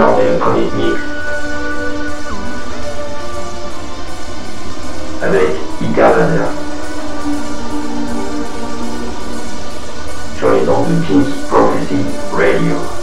Norden dans les avec Icarlander. Sur les ondes de Pink Prophecy Radio.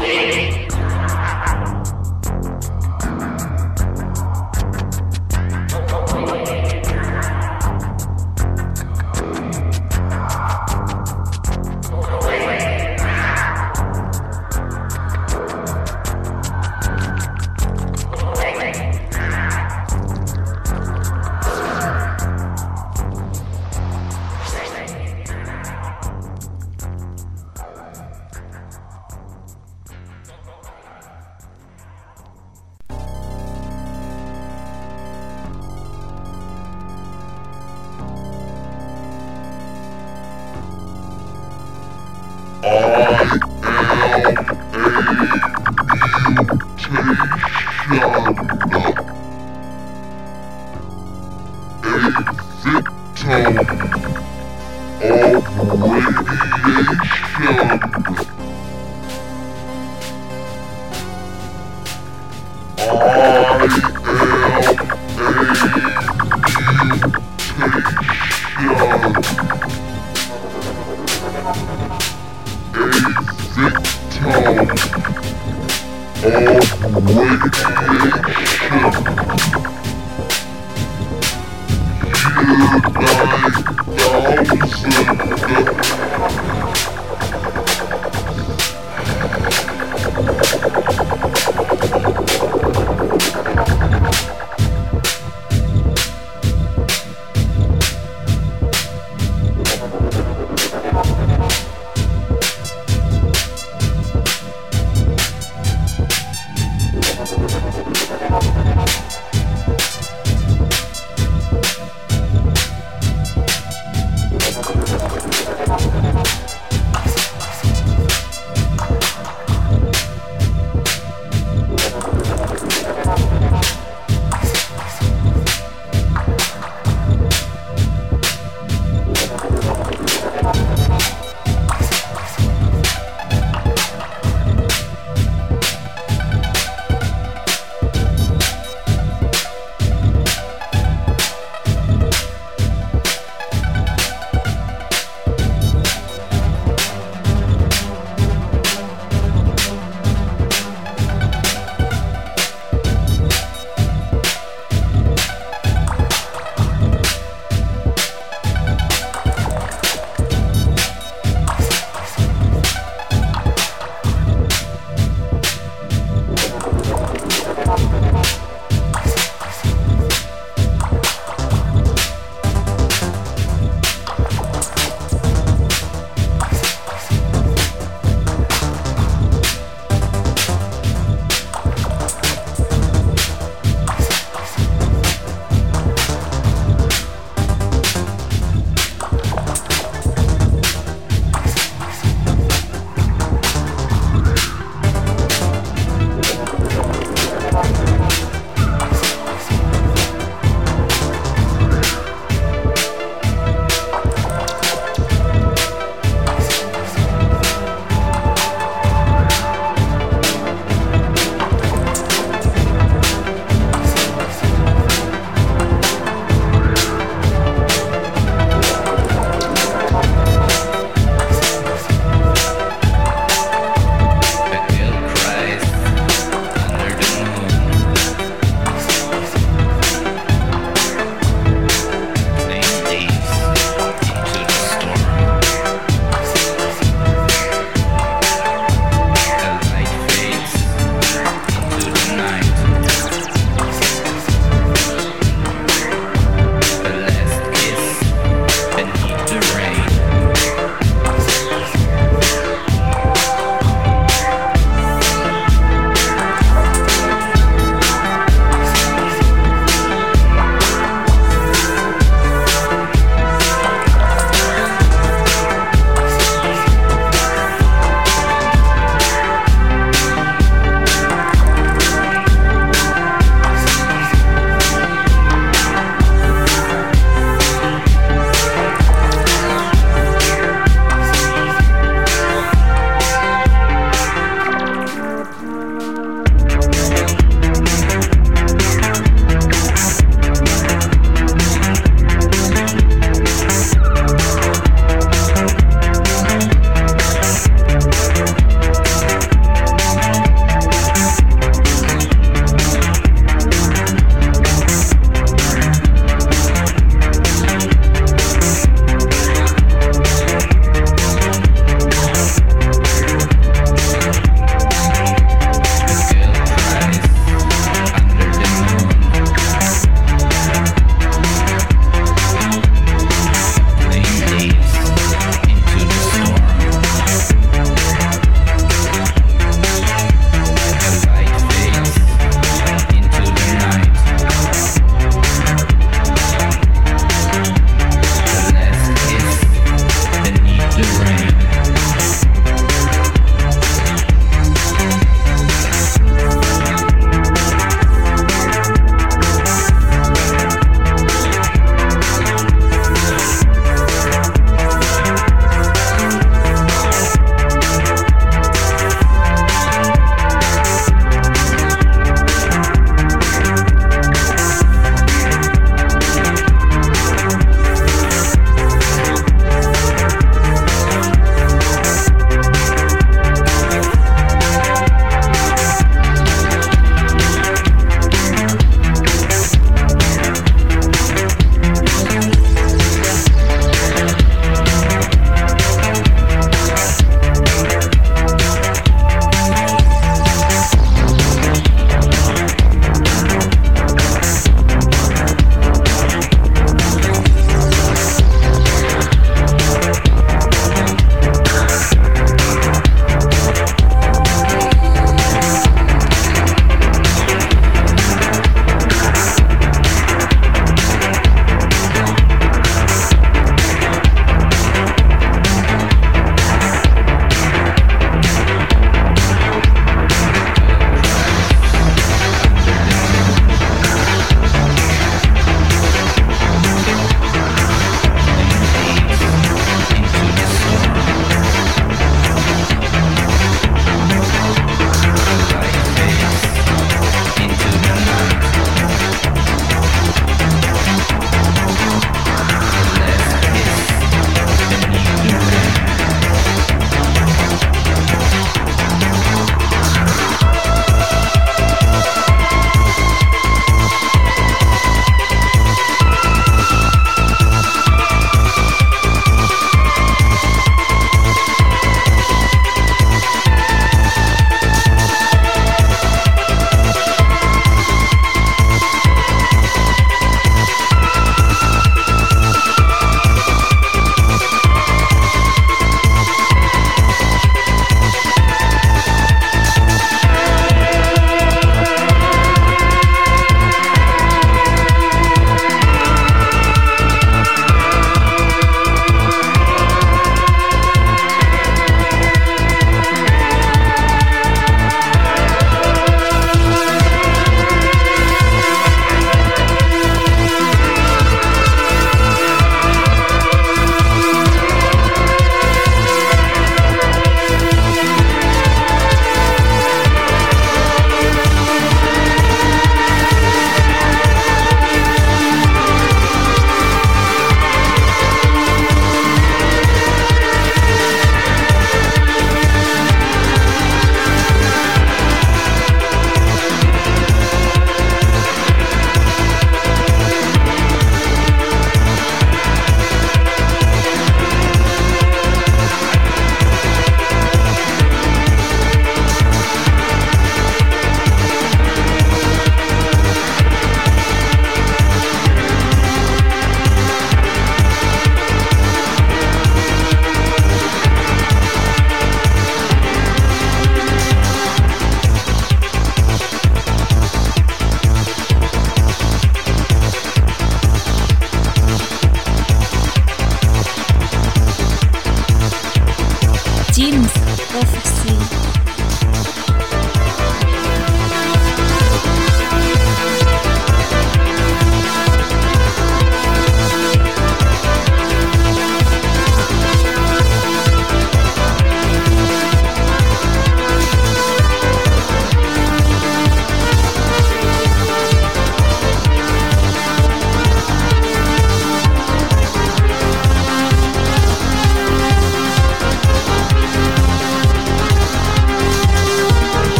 Thank you.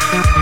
Thank you.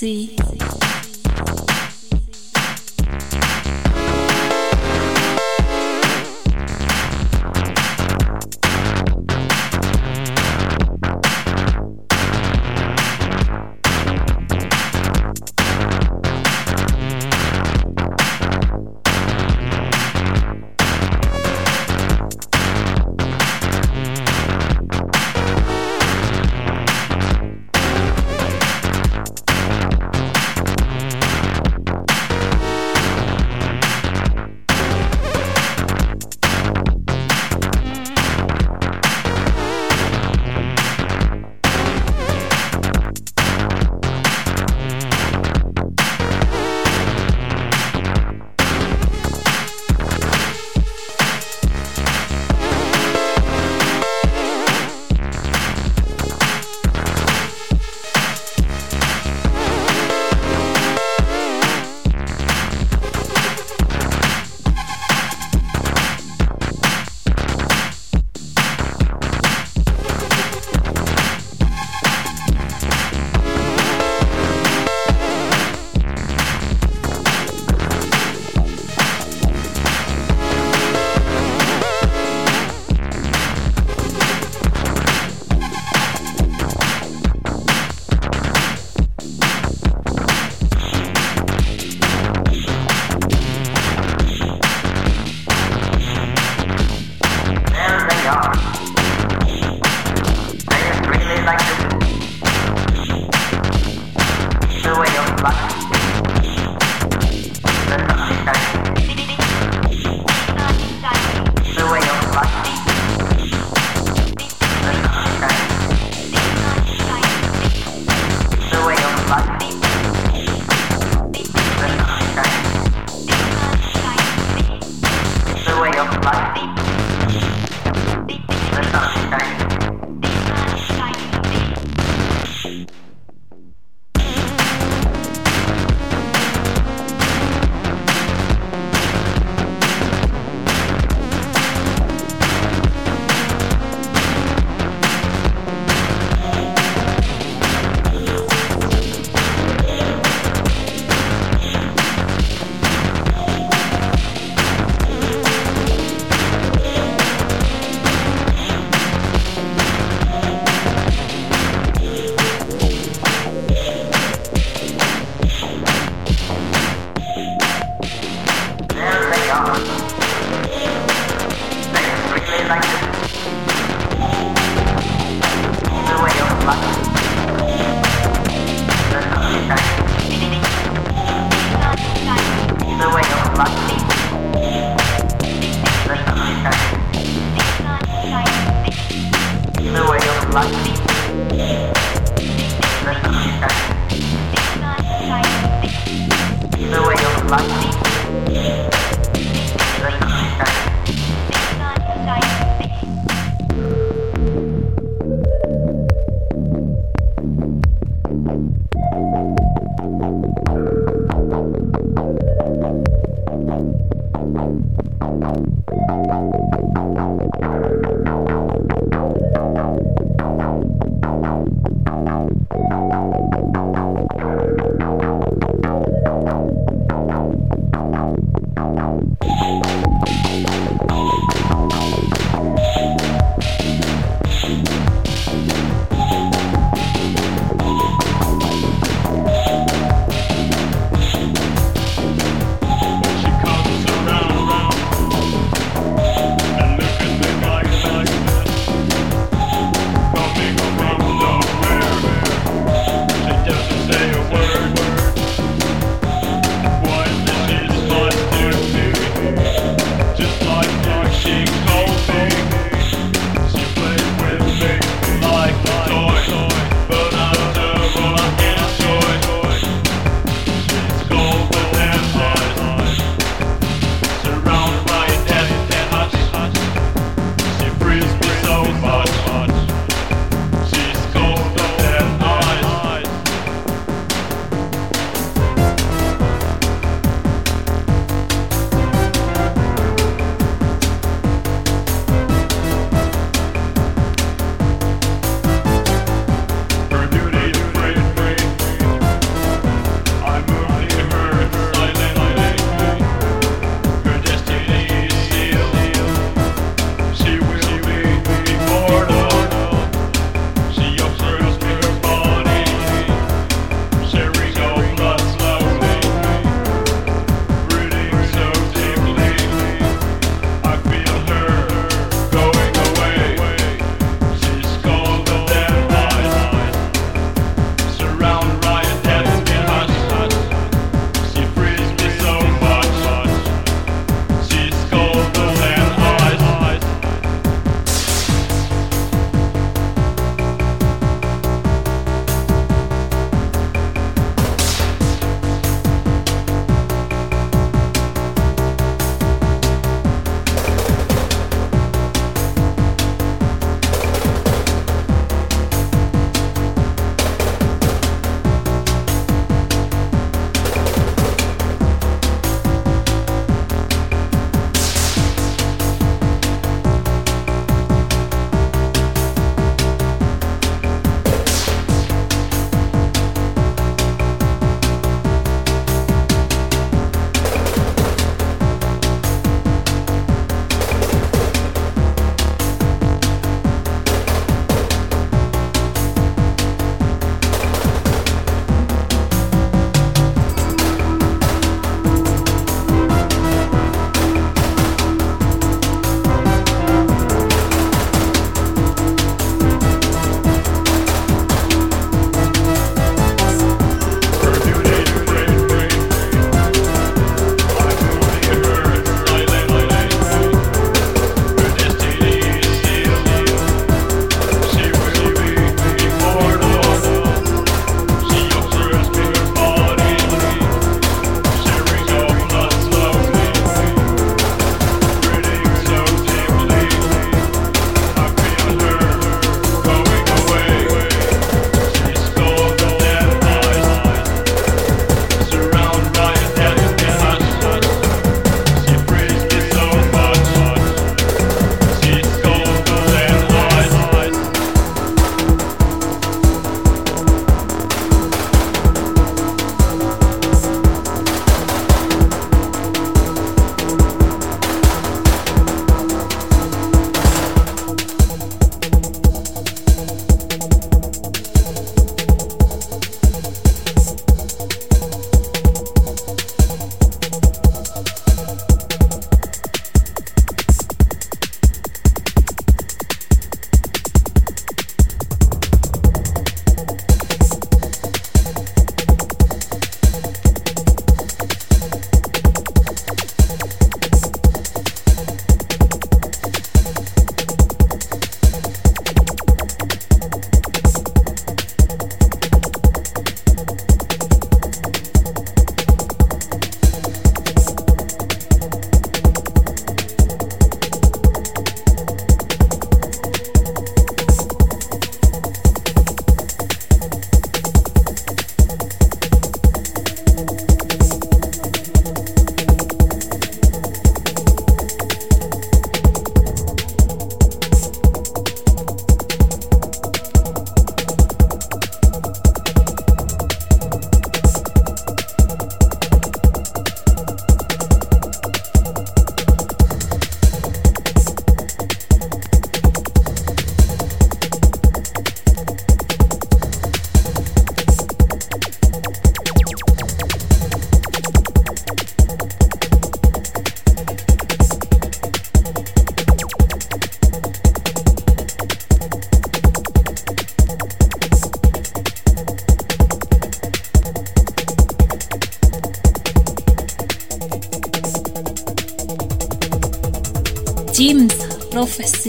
Prophecy.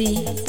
Prophecy.